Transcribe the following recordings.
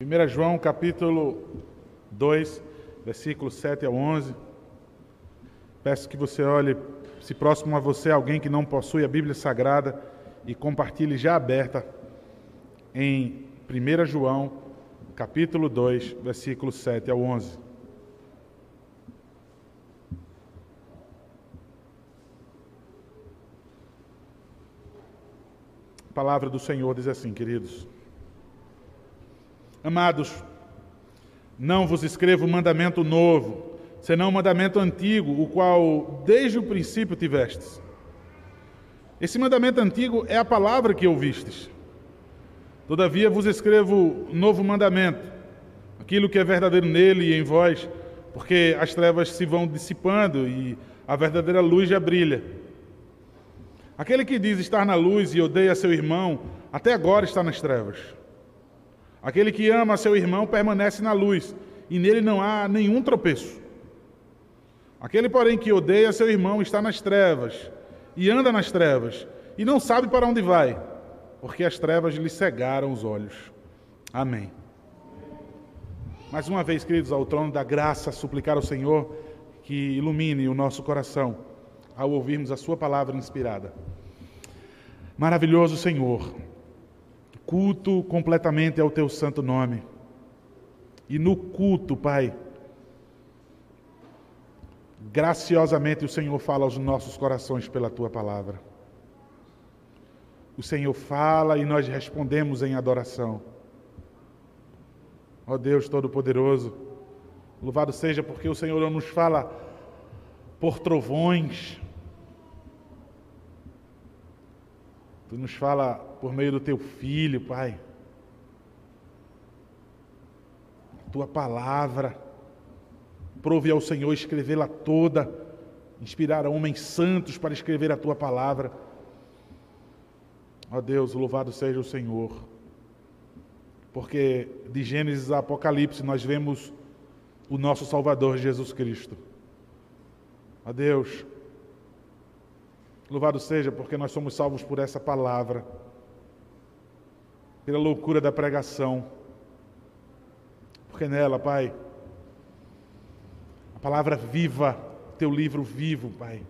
1 João capítulo 2, versículos 7 a 11. Peço que você olhe, se próximo a você alguém que não possui a Bíblia Sagrada e compartilhe já aberta em 1 João capítulo 2, versículos 7 a 11. A palavra do Senhor diz assim, queridos. Amados, não vos escrevo mandamento novo, senão mandamento antigo, o qual desde o princípio tivestes. Esse mandamento antigo é a palavra que ouvistes. Todavia vos escrevo novo mandamento, aquilo que é verdadeiro nele e em vós, porque as trevas se vão dissipando e a verdadeira luz já brilha. Aquele que diz estar na luz e odeia seu irmão, até agora está nas trevas. Aquele que ama seu irmão permanece na luz, e nele não há nenhum tropeço. Aquele, porém, que odeia seu irmão está nas trevas, e anda nas trevas, e não sabe para onde vai, porque as trevas lhe cegaram os olhos. Amém. Mais uma vez, queridos, ao trono da graça, suplicar ao Senhor que ilumine o nosso coração ao ouvirmos a Sua palavra inspirada. Maravilhoso Senhor, culto completamente ao teu santo nome. E no culto, Pai, graciosamente o Senhor fala aos nossos corações pela tua palavra. O Senhor fala e nós respondemos em adoração. Ó Deus Todo-Poderoso, louvado seja porque o Senhor não nos fala por trovões, Tu nos fala por meio do teu filho, Pai. Tua palavra. Prove ao Senhor escrevê-la toda. Inspirar homens santos para escrever a tua palavra. Ó Deus, louvado seja o Senhor. Porque de Gênesis a Apocalipse nós vemos o nosso Salvador Jesus Cristo. Ó Deus, Louvado seja porque nós somos salvos por essa palavra, pela loucura da pregação, porque nela, Pai, a palavra viva, teu livro vivo, Pai,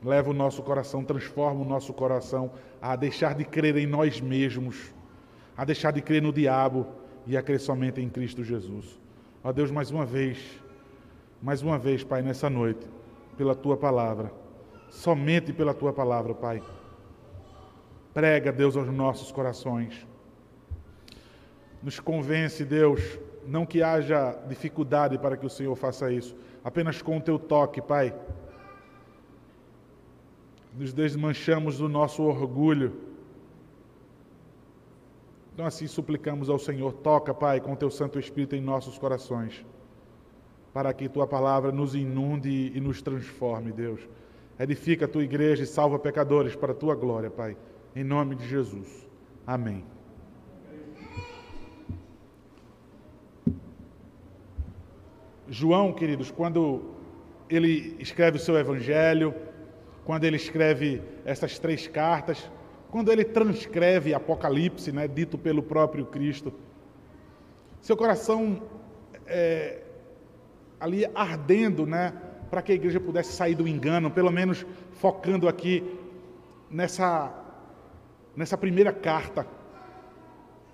leva o nosso coração, transforma o nosso coração a deixar de crer em nós mesmos, a deixar de crer no diabo e a crer somente em Cristo Jesus. Ó Deus, mais uma vez, mais uma vez, Pai, nessa noite pela tua palavra, somente pela tua palavra, Pai. Prega, Deus, aos nossos corações. Nos convence, Deus, não que haja dificuldade para que o Senhor faça isso, apenas com o teu toque, Pai. Nos desmanchamos do nosso orgulho. Então, assim suplicamos ao Senhor: toca, Pai, com teu Santo Espírito em nossos corações para que tua palavra nos inunde e nos transforme, Deus. Edifica a tua igreja e salva pecadores para a tua glória, Pai. Em nome de Jesus. Amém. João, queridos, quando ele escreve o seu evangelho, quando ele escreve essas três cartas, quando ele transcreve Apocalipse, né, dito pelo próprio Cristo, seu coração é, ali ardendo, né, para que a igreja pudesse sair do engano, pelo menos focando aqui nessa nessa primeira carta,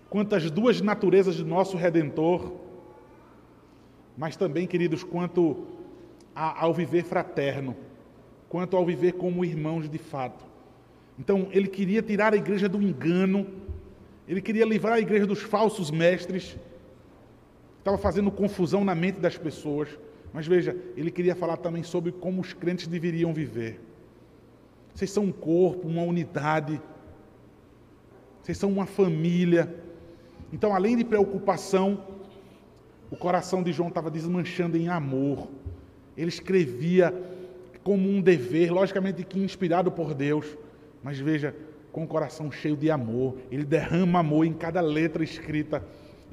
quanto às duas naturezas do nosso redentor, mas também, queridos, quanto ao viver fraterno, quanto ao viver como irmãos de fato. Então, ele queria tirar a igreja do engano, ele queria livrar a igreja dos falsos mestres, estava fazendo confusão na mente das pessoas. Mas veja, ele queria falar também sobre como os crentes deveriam viver. Vocês são um corpo, uma unidade. Vocês são uma família. Então, além de preocupação, o coração de João estava desmanchando em amor. Ele escrevia como um dever, logicamente que inspirado por Deus, mas veja, com o coração cheio de amor. Ele derrama amor em cada letra escrita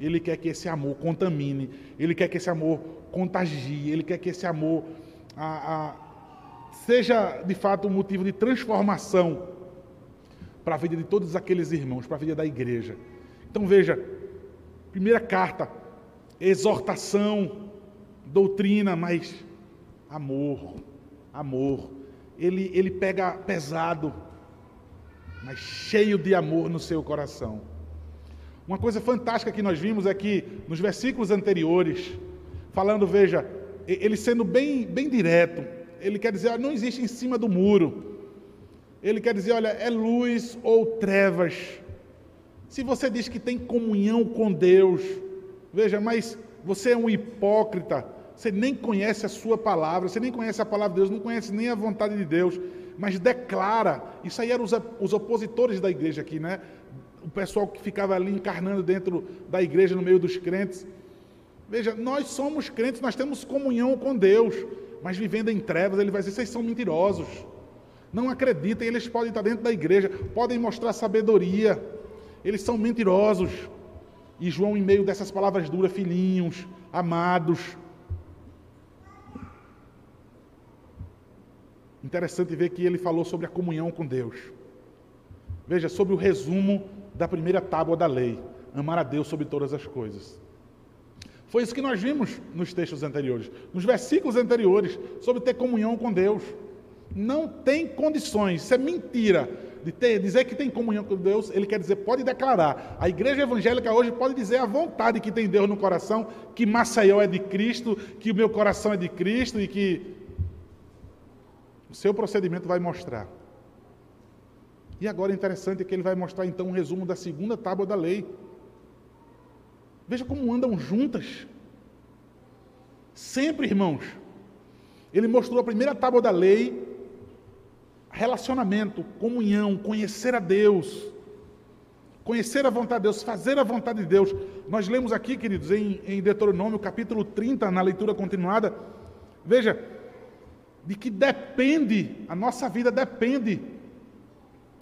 ele quer que esse amor contamine, Ele quer que esse amor contagie, Ele quer que esse amor a, a, seja de fato um motivo de transformação para a vida de todos aqueles irmãos, para a vida da igreja. Então veja, primeira carta, exortação, doutrina, mas amor, amor. Ele, ele pega pesado, mas cheio de amor no seu coração. Uma coisa fantástica que nós vimos é que nos versículos anteriores, falando, veja, ele sendo bem, bem direto, ele quer dizer, não existe em cima do muro. Ele quer dizer, olha, é luz ou trevas. Se você diz que tem comunhão com Deus, veja, mas você é um hipócrita, você nem conhece a sua palavra, você nem conhece a palavra de Deus, não conhece nem a vontade de Deus, mas declara. Isso aí eram os, os opositores da igreja aqui, né? O pessoal que ficava ali encarnando dentro da igreja, no meio dos crentes. Veja, nós somos crentes, nós temos comunhão com Deus, mas vivendo em trevas, ele vai dizer: vocês são mentirosos. Não acreditem, eles podem estar dentro da igreja, podem mostrar sabedoria, eles são mentirosos. E João, em meio dessas palavras duras, filhinhos, amados, Interessante ver que ele falou sobre a comunhão com Deus. Veja, sobre o resumo da primeira tábua da lei: amar a Deus sobre todas as coisas. Foi isso que nós vimos nos textos anteriores, nos versículos anteriores, sobre ter comunhão com Deus. Não tem condições, isso é mentira. De ter, dizer que tem comunhão com Deus, ele quer dizer, pode declarar. A igreja evangélica hoje pode dizer à vontade que tem Deus no coração, que Maceió é de Cristo, que o meu coração é de Cristo e que o seu procedimento vai mostrar. E agora é interessante que ele vai mostrar então um resumo da segunda tábua da lei. Veja como andam juntas. Sempre, irmãos. Ele mostrou a primeira tábua da lei, relacionamento, comunhão, conhecer a Deus, conhecer a vontade de Deus, fazer a vontade de Deus. Nós lemos aqui, queridos, em, em Deuteronômio capítulo 30, na leitura continuada. Veja, de que depende, a nossa vida depende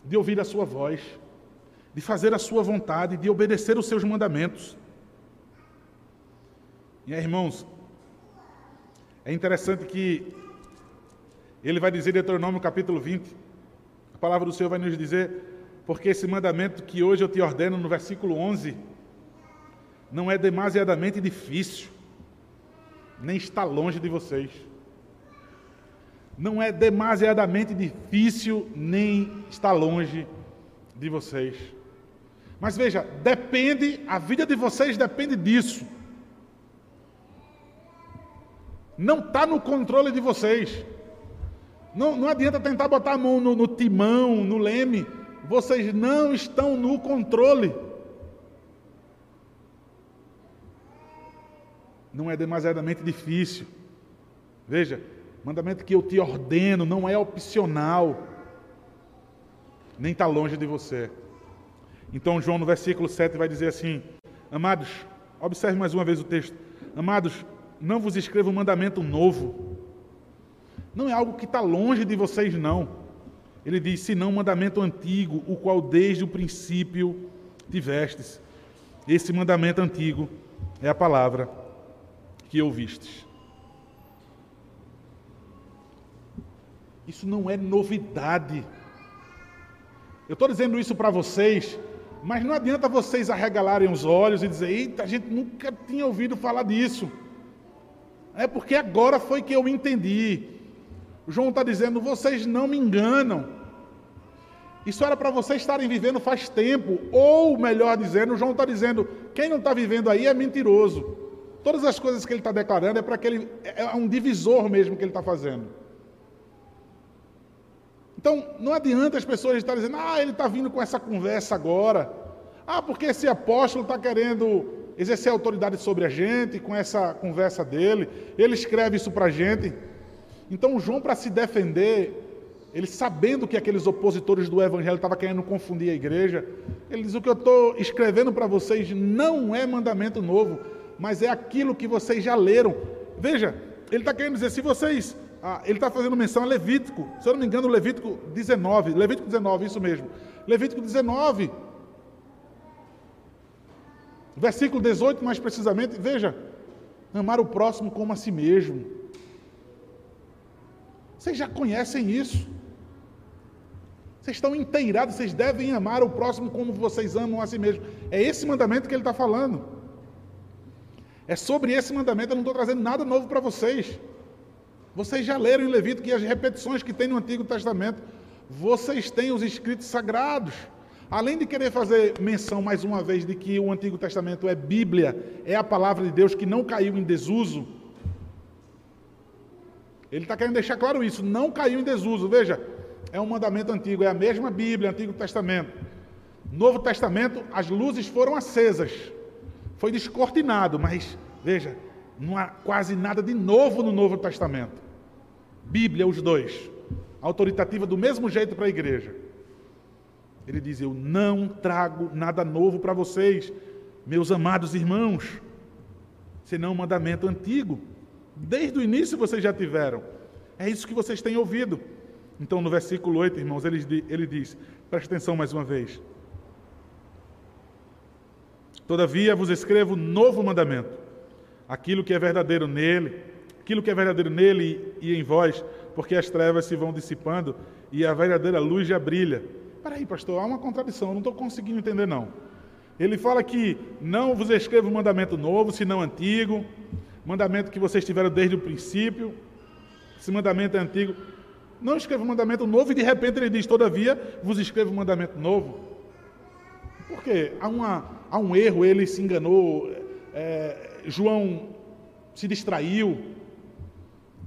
de ouvir a Sua voz, de fazer a Sua vontade, de obedecer os Seus mandamentos. E aí, irmãos, é interessante que ele vai dizer em Deuteronômio capítulo 20, a palavra do Senhor vai nos dizer, porque esse mandamento que hoje eu te ordeno no versículo 11, não é demasiadamente difícil, nem está longe de vocês não é demasiadamente difícil, nem está longe de vocês. Mas veja, depende, a vida de vocês depende disso. Não está no controle de vocês. Não, não adianta tentar botar a mão no, no timão, no leme. Vocês não estão no controle. Não é demasiadamente difícil. Veja, Mandamento que eu te ordeno não é opcional, nem está longe de você. Então, João, no versículo 7, vai dizer assim: Amados, observe mais uma vez o texto. Amados, não vos escrevo um mandamento novo. Não é algo que está longe de vocês, não. Ele diz: senão um mandamento antigo, o qual desde o princípio tivestes. Esse mandamento antigo é a palavra que ouvistes. Isso não é novidade. Eu estou dizendo isso para vocês, mas não adianta vocês arregalarem os olhos e dizer: eita, a gente nunca tinha ouvido falar disso. É porque agora foi que eu entendi. João está dizendo: vocês não me enganam. Isso era para vocês estarem vivendo faz tempo. Ou, melhor dizendo, João está dizendo: quem não está vivendo aí é mentiroso. Todas as coisas que ele está declarando é para que ele. É um divisor mesmo que ele está fazendo. Então, não adianta as pessoas estarem dizendo, ah, ele está vindo com essa conversa agora. Ah, porque esse apóstolo está querendo exercer autoridade sobre a gente com essa conversa dele. Ele escreve isso para a gente. Então, João, para se defender, ele sabendo que aqueles opositores do evangelho estavam querendo confundir a igreja, ele diz: O que eu estou escrevendo para vocês não é mandamento novo, mas é aquilo que vocês já leram. Veja, ele está querendo dizer: se vocês ah, ele está fazendo menção a Levítico, se eu não me engano, Levítico 19, Levítico 19, isso mesmo. Levítico 19, versículo 18, mais precisamente, veja, amar o próximo como a si mesmo. Vocês já conhecem isso. Vocês estão inteirados, vocês devem amar o próximo como vocês amam a si mesmos. É esse mandamento que ele está falando. É sobre esse mandamento, eu não estou trazendo nada novo para vocês. Vocês já leram em Levítico que as repetições que tem no Antigo Testamento, vocês têm os escritos sagrados. Além de querer fazer menção mais uma vez de que o Antigo Testamento é Bíblia, é a palavra de Deus que não caiu em desuso, ele está querendo deixar claro isso, não caiu em desuso. Veja, é um mandamento antigo, é a mesma Bíblia, Antigo Testamento. Novo Testamento, as luzes foram acesas, foi descortinado, mas veja, não há quase nada de novo no Novo Testamento. Bíblia, os dois, autoritativa do mesmo jeito para a igreja. Ele diz: Eu não trago nada novo para vocês, meus amados irmãos, senão um mandamento antigo Desde o início vocês já tiveram. É isso que vocês têm ouvido. Então, no versículo 8, irmãos, ele, ele diz: preste atenção mais uma vez. Todavia vos escrevo novo mandamento: aquilo que é verdadeiro nele, aquilo que é verdadeiro nele e em vós, porque as trevas se vão dissipando e a verdadeira luz já brilha. Peraí, pastor, há uma contradição, eu não estou conseguindo entender, não. Ele fala que não vos escrevo mandamento novo, senão antigo, mandamento que vocês tiveram desde o princípio, esse mandamento é antigo. Não escreva um mandamento novo e de repente ele diz, todavia, vos escrevo um mandamento novo. Por quê? Há, uma, há um erro, ele se enganou, é, João se distraiu.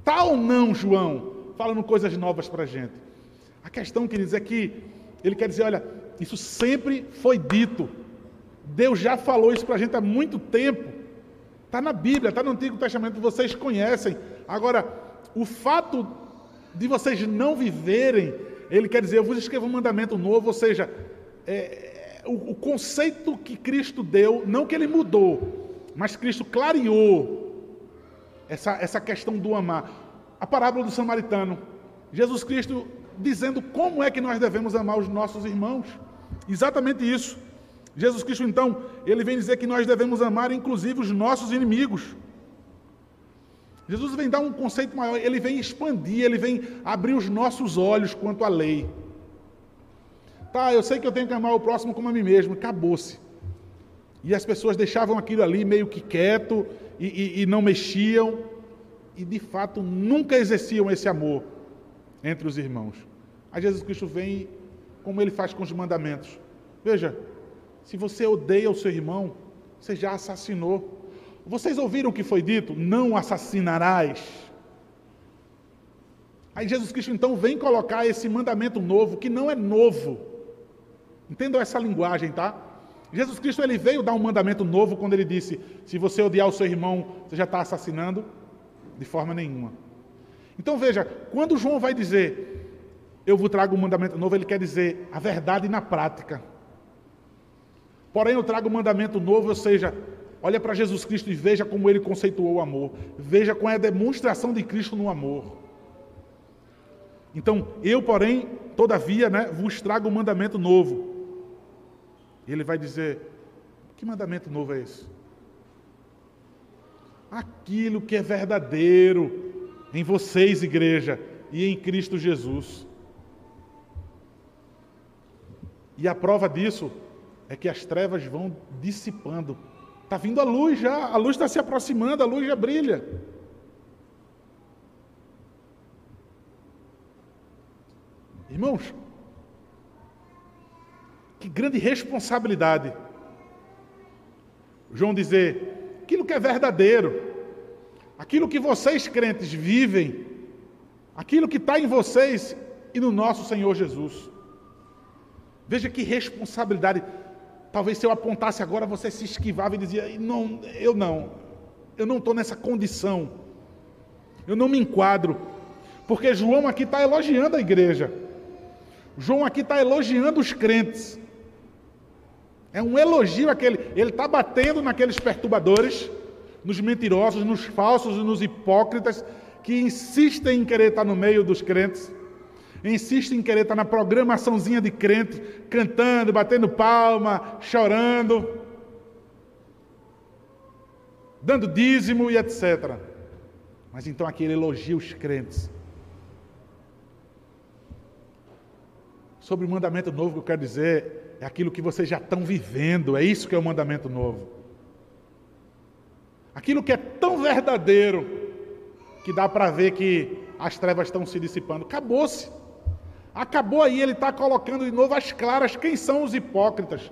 Tal ou não, João, falando coisas novas para a gente. A questão, queridos, é que ele quer dizer, olha, isso sempre foi dito. Deus já falou isso para a gente há muito tempo. Está na Bíblia, está no Antigo Testamento, vocês conhecem. Agora, o fato de vocês não viverem, ele quer dizer, eu vos escrevo um mandamento novo, ou seja, é, o, o conceito que Cristo deu, não que ele mudou, mas Cristo clareou essa, essa questão do amar. A parábola do samaritano. Jesus Cristo dizendo como é que nós devemos amar os nossos irmãos. Exatamente isso. Jesus Cristo, então, ele vem dizer que nós devemos amar inclusive os nossos inimigos. Jesus vem dar um conceito maior, ele vem expandir, ele vem abrir os nossos olhos quanto à lei. Tá, eu sei que eu tenho que amar o próximo como a mim mesmo, acabou-se. E as pessoas deixavam aquilo ali meio que quieto e, e, e não mexiam, e de fato nunca exerciam esse amor entre os irmãos. Aí Jesus Cristo vem, como ele faz com os mandamentos. Veja, se você odeia o seu irmão, você já assassinou. Vocês ouviram o que foi dito? Não assassinarás. Aí Jesus Cristo então vem colocar esse mandamento novo, que não é novo. Entendam essa linguagem, tá? Jesus Cristo ele veio dar um mandamento novo quando ele disse: se você odiar o seu irmão, você já está assassinando? De forma nenhuma. Então veja, quando João vai dizer, eu vos trago um mandamento novo, ele quer dizer a verdade na prática. Porém, eu trago um mandamento novo, ou seja, olha para Jesus Cristo e veja como ele conceituou o amor. Veja qual é a demonstração de Cristo no amor. Então, eu, porém, todavia, né, vos trago um mandamento novo. Ele vai dizer: que mandamento novo é esse? Aquilo que é verdadeiro em vocês, igreja, e em Cristo Jesus. E a prova disso é que as trevas vão dissipando. Está vindo a luz já, a luz está se aproximando, a luz já brilha. Irmãos, que grande responsabilidade. João dizer, aquilo que é verdadeiro, aquilo que vocês crentes vivem, aquilo que está em vocês e no nosso Senhor Jesus. Veja que responsabilidade. Talvez se eu apontasse agora, você se esquivava e dizia: Não, eu não, eu não estou nessa condição, eu não me enquadro, porque João aqui está elogiando a igreja, João aqui está elogiando os crentes, é um elogio aquele, ele está batendo naqueles perturbadores, nos mentirosos, nos falsos e nos hipócritas que insistem em querer estar no meio dos crentes insiste em querer estar na programaçãozinha de crente, cantando, batendo palma, chorando, dando dízimo e etc. Mas então aqui ele elogia os crentes. sobre o mandamento novo que eu quero dizer é aquilo que vocês já estão vivendo, é isso que é o mandamento novo. Aquilo que é tão verdadeiro que dá para ver que as trevas estão se dissipando. Acabou-se. Acabou aí, ele está colocando de novo as claras quem são os hipócritas.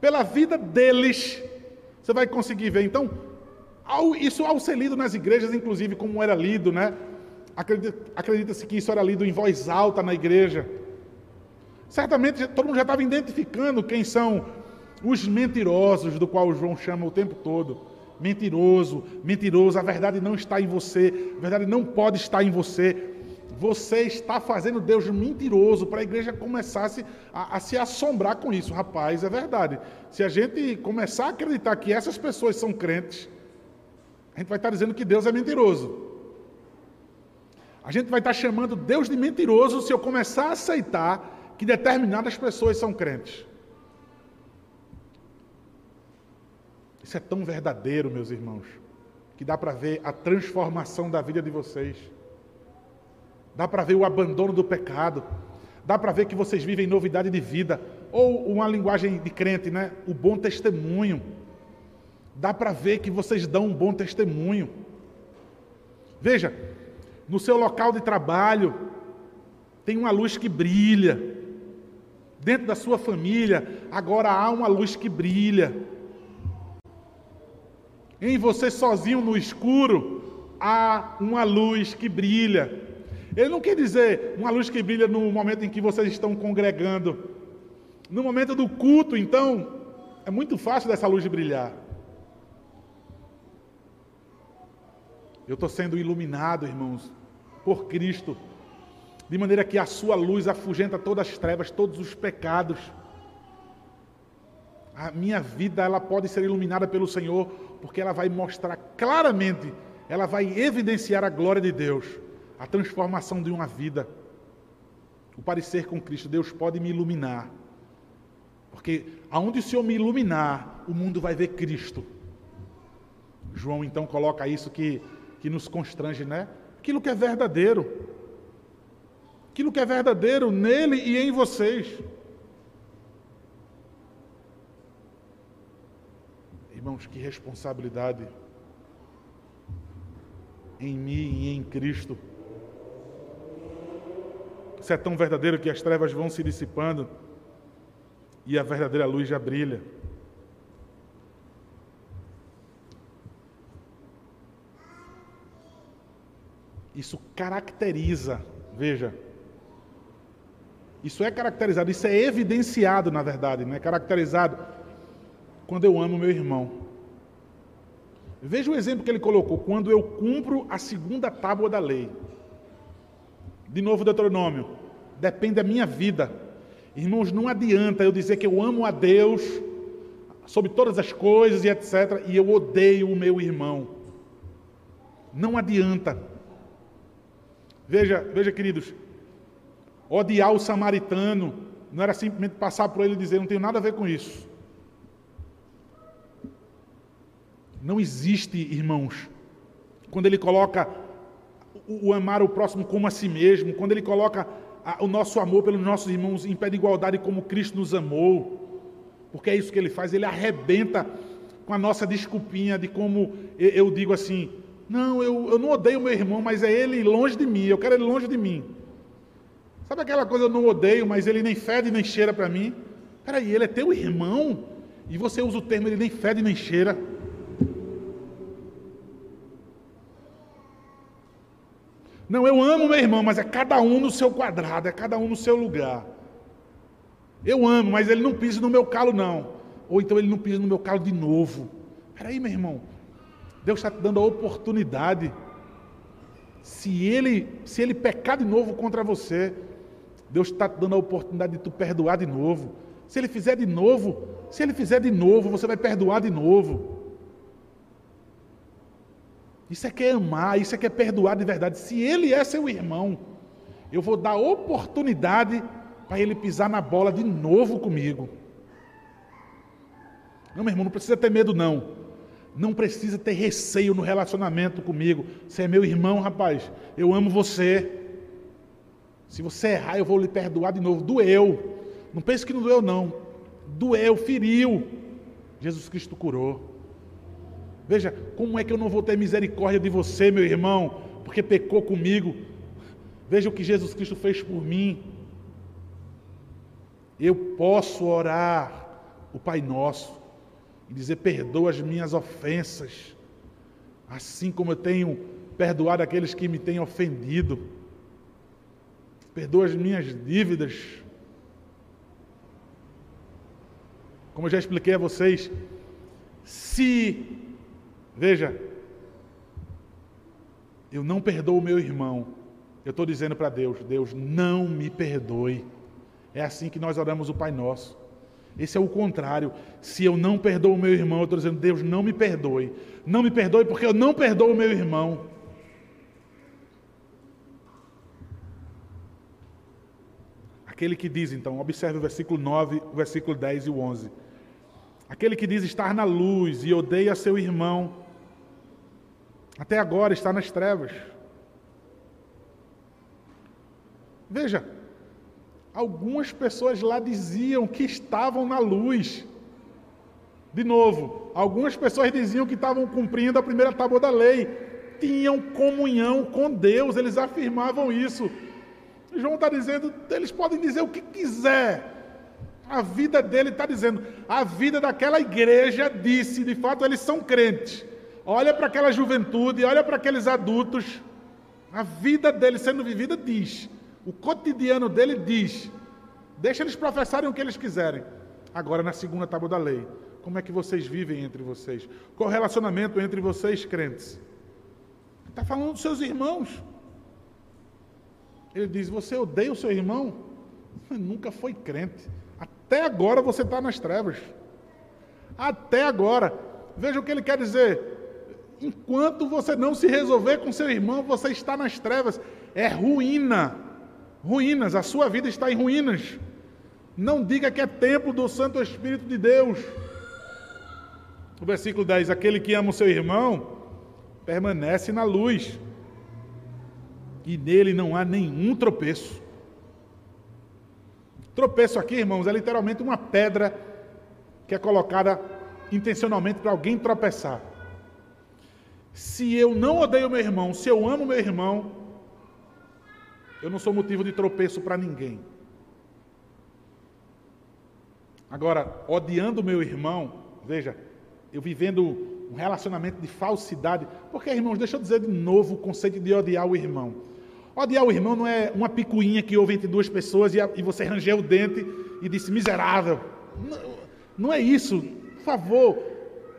Pela vida deles, você vai conseguir ver. Então, isso ao ser lido nas igrejas, inclusive, como era lido, né? Acredita-se que isso era lido em voz alta na igreja. Certamente todo mundo já estava identificando quem são os mentirosos, do qual João chama o tempo todo. Mentiroso, mentiroso, a verdade não está em você, a verdade não pode estar em você. Você está fazendo Deus mentiroso para a igreja começar a, a, se assombrar com isso. Rapaz, é verdade. Se a gente começar a acreditar que essas pessoas são crentes, a gente vai estar dizendo que Deus é mentiroso. A gente vai estar chamando Deus de mentiroso se eu começar a aceitar que determinadas pessoas são crentes. Isso é tão verdadeiro, meus irmãos, que dá para ver a transformação da vida de vocês. Dá para ver o abandono do pecado. Dá para ver que vocês vivem novidade de vida. Ou uma linguagem de crente, né? O bom testemunho. Dá para ver que vocês dão um bom testemunho. Veja, no seu local de trabalho, tem uma luz que brilha. Dentro da sua família, agora há uma luz que brilha. Em você sozinho no escuro, há uma luz que brilha. Ele não quer dizer uma luz que brilha no momento em que vocês estão congregando. No momento do culto, então, é muito fácil dessa luz brilhar. Eu estou sendo iluminado, irmãos, por Cristo, de maneira que a sua luz afugenta todas as trevas, todos os pecados. A minha vida ela pode ser iluminada pelo Senhor, porque ela vai mostrar claramente, ela vai evidenciar a glória de Deus, a transformação de uma vida. O parecer com Cristo, Deus pode me iluminar. Porque aonde o Senhor me iluminar, o mundo vai ver Cristo. João então coloca isso que que nos constrange, né? Aquilo que é verdadeiro. Aquilo que é verdadeiro nele e em vocês. Irmãos, que responsabilidade em mim e em Cristo. Isso é tão verdadeiro que as trevas vão se dissipando e a verdadeira luz já brilha. Isso caracteriza, veja, isso é caracterizado, isso é evidenciado, na verdade, é caracterizado quando eu amo meu irmão. Veja o exemplo que ele colocou, quando eu cumpro a segunda tábua da lei. De novo, Deuteronômio, depende da minha vida. Irmãos, não adianta eu dizer que eu amo a Deus sobre todas as coisas e etc., e eu odeio o meu irmão. Não adianta. Veja, veja, queridos, odiar o samaritano não era simplesmente passar por ele e dizer, não tenho nada a ver com isso. Não existe, irmãos, quando ele coloca o, amar o próximo como a si mesmo, quando ele coloca o nosso amor pelos nossos irmãos em pé de igualdade como Cristo nos amou, porque é isso que ele faz, ele arrebenta com a nossa desculpinha de como eu digo assim, não, eu, eu não odeio meu irmão, mas é ele longe de mim, eu quero ele longe de mim. Sabe aquela coisa, eu não odeio, mas ele nem fede nem cheira para mim? Peraí, ele é teu irmão? E você usa o termo, ele nem fede nem cheira. Não, eu amo meu irmão, mas é cada um no seu quadrado, é cada um no seu lugar. Eu amo, mas ele não pisa no meu calo, não. Ou então ele não pisa no meu calo de novo. Peraí, meu irmão, Deus está te dando a oportunidade. Se ele, se ele pecar de novo contra você, Deus está te dando a oportunidade de tu perdoar de novo. Se ele fizer de novo, se ele fizer de novo, você vai perdoar de novo. Isso é que é amar, isso é que é perdoar de verdade. Se ele é seu irmão, eu vou dar oportunidade para ele pisar na bola de novo comigo. Não, meu irmão, não precisa ter medo, não. Não precisa ter receio no relacionamento comigo. Você é meu irmão, rapaz. Eu amo você. Se você errar, eu vou lhe perdoar de novo. Doeu. Não pense que não doeu, não. Doeu, feriu. Jesus Cristo curou. Veja, como é que eu não vou ter misericórdia de você, meu irmão, porque pecou comigo? Veja o que Jesus Cristo fez por mim. Eu posso orar o Pai Nosso e dizer: perdoa as minhas ofensas, assim como eu tenho perdoado aqueles que me têm ofendido. Perdoa as minhas dívidas. Como eu já expliquei a vocês, se Veja, eu não perdoo o meu irmão. Eu estou dizendo para Deus: Deus, não me perdoe. É assim que nós oramos o Pai Nosso. Esse é o contrário. Se eu não perdoo o meu irmão, eu estou dizendo: Deus, não me perdoe. Não me perdoe porque eu não perdoo o meu irmão. Aquele que diz, então, observe o versículo 9, o versículo 10 e o 11. Aquele que diz estar na luz e odeia seu irmão, até agora está nas trevas. Veja, algumas pessoas lá diziam que estavam na luz. De novo, algumas pessoas diziam que estavam cumprindo a primeira tábua da lei, tinham comunhão com Deus, eles afirmavam isso. João está dizendo, eles podem dizer o que quiser. A vida dele está dizendo, a vida daquela igreja disse, de fato, eles são crentes olha para aquela juventude, olha para aqueles adultos, a vida deles sendo vivida diz, o cotidiano dele diz, deixa eles professarem o que eles quiserem. Agora, na segunda tábua da lei, como é que vocês vivem entre vocês? Qual o relacionamento entre vocês, crentes? Está falando dos seus irmãos. Ele diz: Você odeia o seu irmão? Nunca foi crente. Até agora você está nas trevas. Até agora. Veja o que ele quer dizer. Enquanto você não se resolver com seu irmão, você está nas trevas. É ruína. Ruínas. A sua vida está em ruínas. Não diga que é templo do Santo Espírito de Deus. O versículo 10: Aquele que ama o seu irmão permanece na luz, e nele não há nenhum tropeço. Tropeço aqui, irmãos, é literalmente uma pedra que é colocada intencionalmente para alguém tropeçar. Se eu não odeio meu irmão, se eu amo meu irmão, eu não sou motivo de tropeço para ninguém. Agora, odiando meu irmão, veja, eu vivendo um relacionamento de falsidade, porque, irmãos, deixa eu dizer de novo o conceito de odiar o irmão. Odiar o irmão não é uma picuinha que houve entre duas pessoas e, e você rangeu o dente e disse miserável. Não, não é isso. Por favor,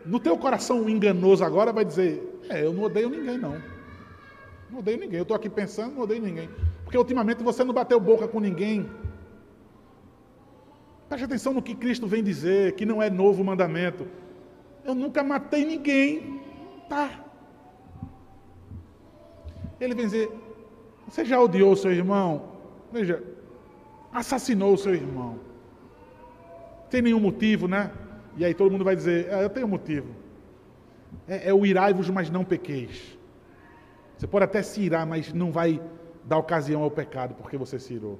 no teu coração enganoso agora vai dizer, é, eu não odeio ninguém, não. Não odeio ninguém. Eu estou aqui pensando, não odeio ninguém. Porque ultimamente você não bateu boca com ninguém. Preste atenção no que Cristo vem dizer, que não é novo mandamento. Eu nunca matei ninguém. Tá. Ele vem dizer: Você já odiou seu irmão? Veja, assassinou o seu irmão. Tem nenhum motivo, né? E aí todo mundo vai dizer: é, Eu tenho motivo é, é o irai-vos, mas não pequeis. Você pode até se irar, mas não vai dar ocasião ao pecado porque você se irou.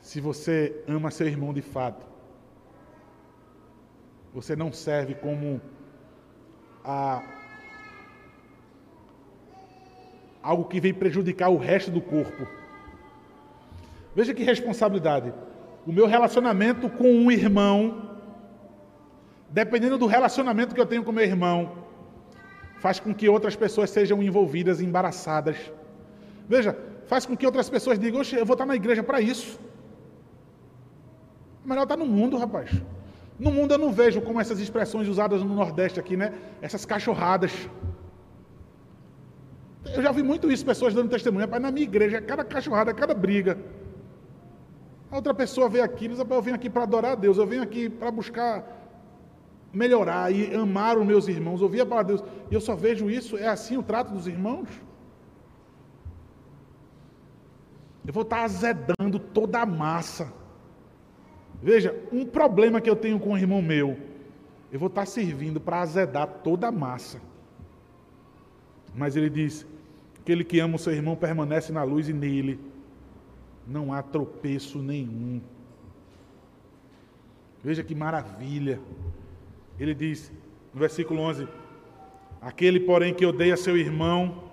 Se você ama seu irmão de fato, você não serve como a, algo que vem prejudicar o resto do corpo. Veja que responsabilidade. O meu relacionamento com um irmão, dependendo do relacionamento que eu tenho com meu irmão, faz com que outras pessoas sejam envolvidas, embaraçadas. Veja, faz com que outras pessoas digam: eu vou estar na igreja para isso. Melhor estar no mundo, rapaz. No mundo eu não vejo como essas expressões usadas no Nordeste aqui, né? Essas cachorradas. Eu já vi muito isso, pessoas dando testemunho. Rapaz, na minha igreja, cada cachorrada, cada briga. A outra pessoa veio aqui, diz, eu venho aqui para adorar a Deus, eu venho aqui para buscar melhorar e amar os meus irmãos, ouvir a palavra de Deus. E eu só vejo isso, é assim o trato dos irmãos? Eu vou estar azedando toda a massa. Veja, um problema que eu tenho com um irmão meu eu vou estar servindo para azedar toda a massa. Mas ele diz: aquele que ama o seu irmão permanece na luz e nele não há tropeço nenhum. Veja que maravilha. Ele diz no versículo 11: Aquele, porém, que odeia seu irmão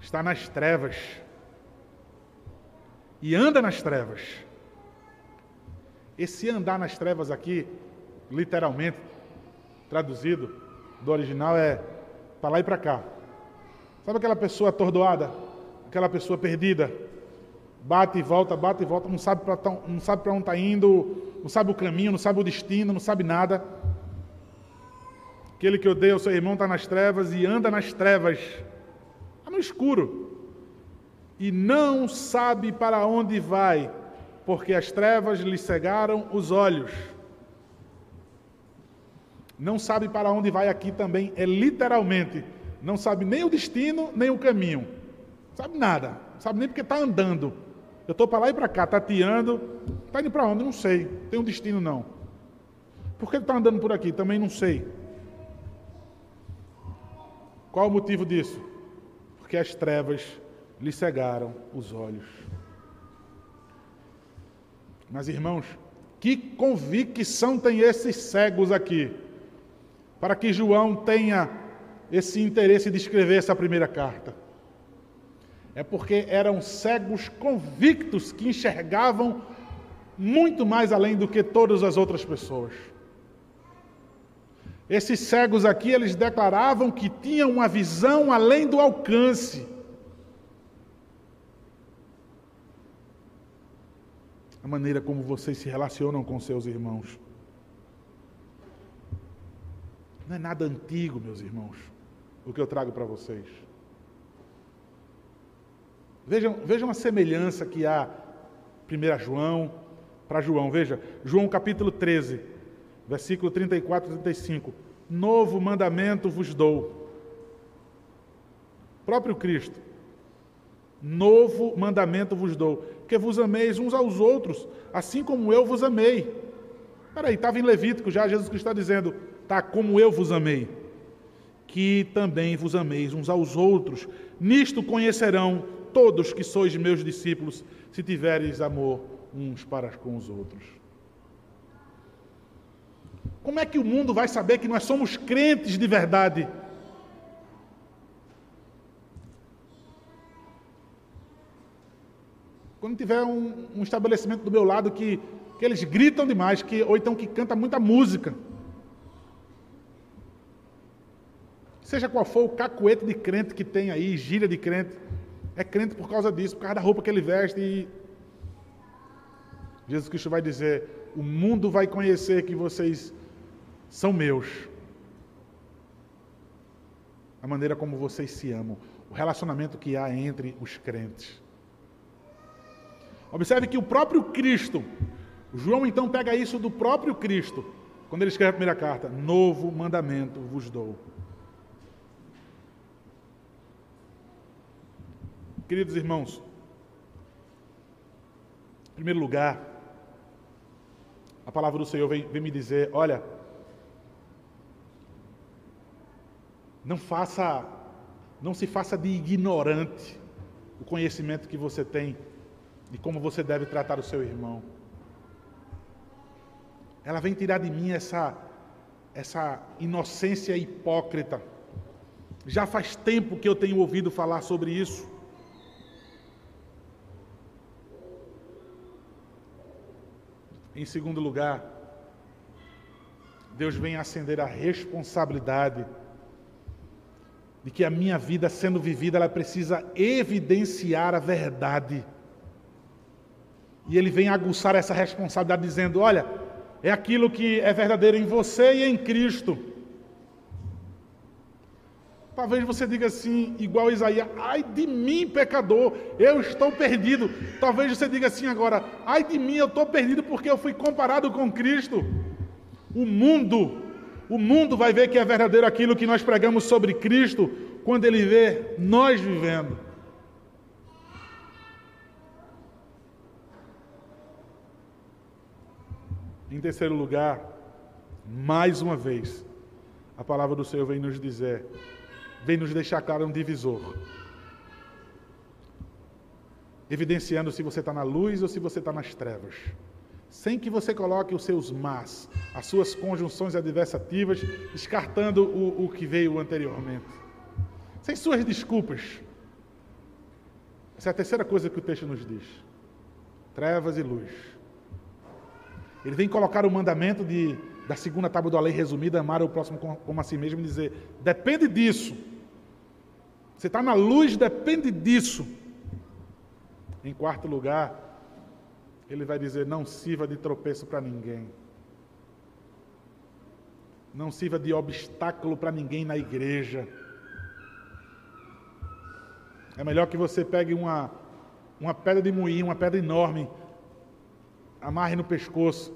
está nas trevas e anda nas trevas. Esse andar nas trevas aqui, literalmente, traduzido do original, é para lá e para cá. Sabe aquela pessoa atordoada? Aquela pessoa perdida? Bate e volta, bate e volta, não sabe para onde está indo, não sabe o caminho, não sabe o destino, não sabe nada. Aquele que odeia o seu irmão está nas trevas e anda nas trevas, está no escuro, e não sabe para onde vai, porque as trevas lhe cegaram os olhos. Não sabe para onde vai aqui também, é literalmente, não sabe nem o destino, nem o caminho. Sabe nada, sabe nem porque está andando. Eu estou para lá e para cá, tateando. Está indo para onde? Não sei. Tem um destino não. Por que está andando por aqui? Também não sei. Qual o motivo disso? Porque as trevas lhe cegaram os olhos. Mas irmãos, que convicção tem esses cegos aqui? Para que João tenha esse interesse de escrever essa primeira carta. É porque eram cegos convictos que enxergavam muito mais além do que todas as outras pessoas. Esses cegos aqui, eles declaravam que tinham uma visão além do alcance. A maneira como vocês se relacionam com seus irmãos. Não é nada antigo, meus irmãos, o que eu trago para vocês. Vejam, vejam a semelhança que há 1 João para João. Veja, João capítulo 13, versículo 34 e 35. Novo mandamento vos dou. Próprio Cristo. Novo mandamento vos dou. Que vos ameis uns aos outros, assim como eu vos amei. Peraí, estava em Levítico já, Jesus Cristo está dizendo, tá, como eu vos amei. Que também vos ameis uns aos outros. Nisto conhecerão todos que sois meus discípulos, se tiveres amor uns para com os outros. Como é que o mundo vai saber que nós somos crentes de verdade? Quando tiver um, um estabelecimento do meu lado que, que eles gritam demais, que, ou então que canta muita música. Seja qual for o cacuete de crente que tem aí, gíria de crente, é crente por causa disso, por causa da roupa que ele veste. E Jesus Cristo vai dizer: o mundo vai conhecer que vocês são meus. A maneira como vocês se amam, o relacionamento que há entre os crentes. Observe que o próprio Cristo, João então pega isso do próprio Cristo, quando ele escreve a primeira carta: Novo mandamento vos dou. Queridos irmãos, em primeiro lugar, a palavra do Senhor vem, vem me dizer: olha, não faça, não se faça de ignorante o conhecimento que você tem de como você deve tratar o seu irmão. Ela vem tirar de mim essa, essa inocência hipócrita. Já faz tempo que eu tenho ouvido falar sobre isso. Em segundo lugar, Deus vem acender a responsabilidade de que a minha vida sendo vivida, ela precisa evidenciar a verdade. E ele vem aguçar essa responsabilidade dizendo: "Olha, é aquilo que é verdadeiro em você e em Cristo. Talvez você diga assim, igual Isaías, ai de mim, pecador, eu estou perdido. Talvez você diga assim agora, ai de mim, eu estou perdido porque eu fui comparado com Cristo. O mundo, o mundo vai ver que é verdadeiro aquilo que nós pregamos sobre Cristo quando ele vê nós vivendo. Em terceiro lugar, mais uma vez, a palavra do Senhor vem nos dizer, vem nos deixar claro um divisor. Evidenciando se você está na luz ou se você está nas trevas. Sem que você coloque os seus mas, as suas conjunções adversativas, descartando o, o que veio anteriormente. Sem suas desculpas. Essa é a terceira coisa que o texto nos diz: trevas e luz. Ele vem colocar o mandamento de, da segunda tábua da lei resumida, amar o próximo como a si mesmo, e dizer: depende disso. Você está na luz, depende disso. Em quarto lugar, ele vai dizer: não sirva de tropeço para ninguém. Não sirva de obstáculo para ninguém na igreja. É melhor que você pegue uma, uma pedra de moinho, uma pedra enorme, amarre no pescoço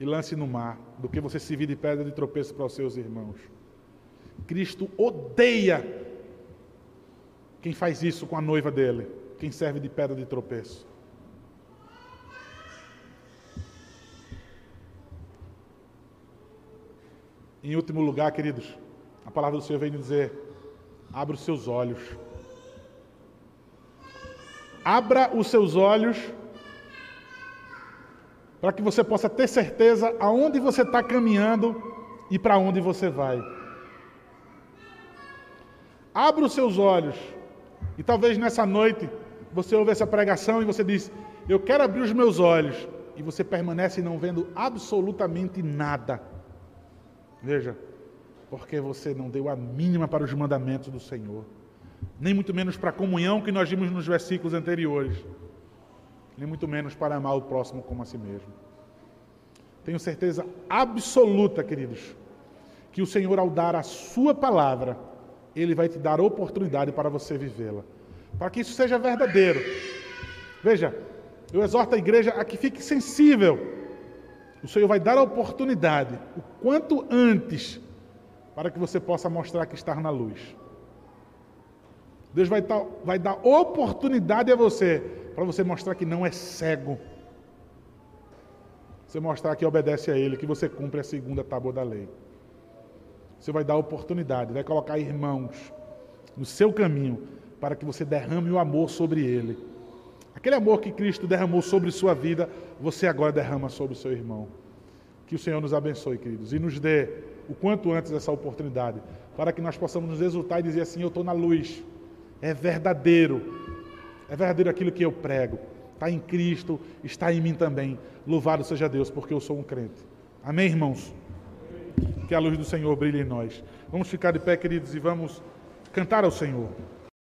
e lance no mar, do que você servir de pedra de tropeço para os seus irmãos. Cristo odeia quem faz isso com a noiva dele, quem serve de pedra de tropeço. Em último lugar, queridos, a palavra do Senhor vem dizer: abra os seus olhos. Abra os seus olhos para que você possa ter certeza aonde você está caminhando e para onde você vai. Abra os seus olhos e talvez nessa noite você ouve essa pregação e você diz: Eu quero abrir os meus olhos. E você permanece não vendo absolutamente nada. Veja, porque você não deu a mínima para os mandamentos do Senhor nem muito menos para a comunhão que nós vimos nos versículos anteriores, nem muito menos para amar o próximo como a si mesmo. Tenho certeza absoluta, queridos, que o Senhor, ao dar a Sua palavra, Ele vai te dar oportunidade para você vivê-la, para que isso seja verdadeiro. Veja, eu exorto a igreja a que fique sensível. O Senhor vai dar a oportunidade, o quanto antes, para que você possa mostrar que está na luz. Deus vai, dar, vai dar oportunidade a você para você mostrar que não é cego. Você mostrar que obedece a Ele, que você cumpre a segunda tábua da lei. Você vai dar oportunidade, vai colocar irmãos no seu caminho para que você derrame o amor sobre ele. Aquele amor que Cristo derramou sobre sua vida, você agora derrama sobre o seu irmão. Que o Senhor nos abençoe, queridos, e nos dê o quanto antes essa oportunidade, para que nós possamos nos exultar e dizer assim: Eu estou na luz é verdadeiro. É verdadeiro aquilo que eu prego. Está em Cristo, está em mim também. Louvado seja Deus, porque eu sou um crente. Amém, irmãos? Que a luz do Senhor brilhe em nós. Vamos ficar de pé, queridos, e vamos cantar ao Senhor.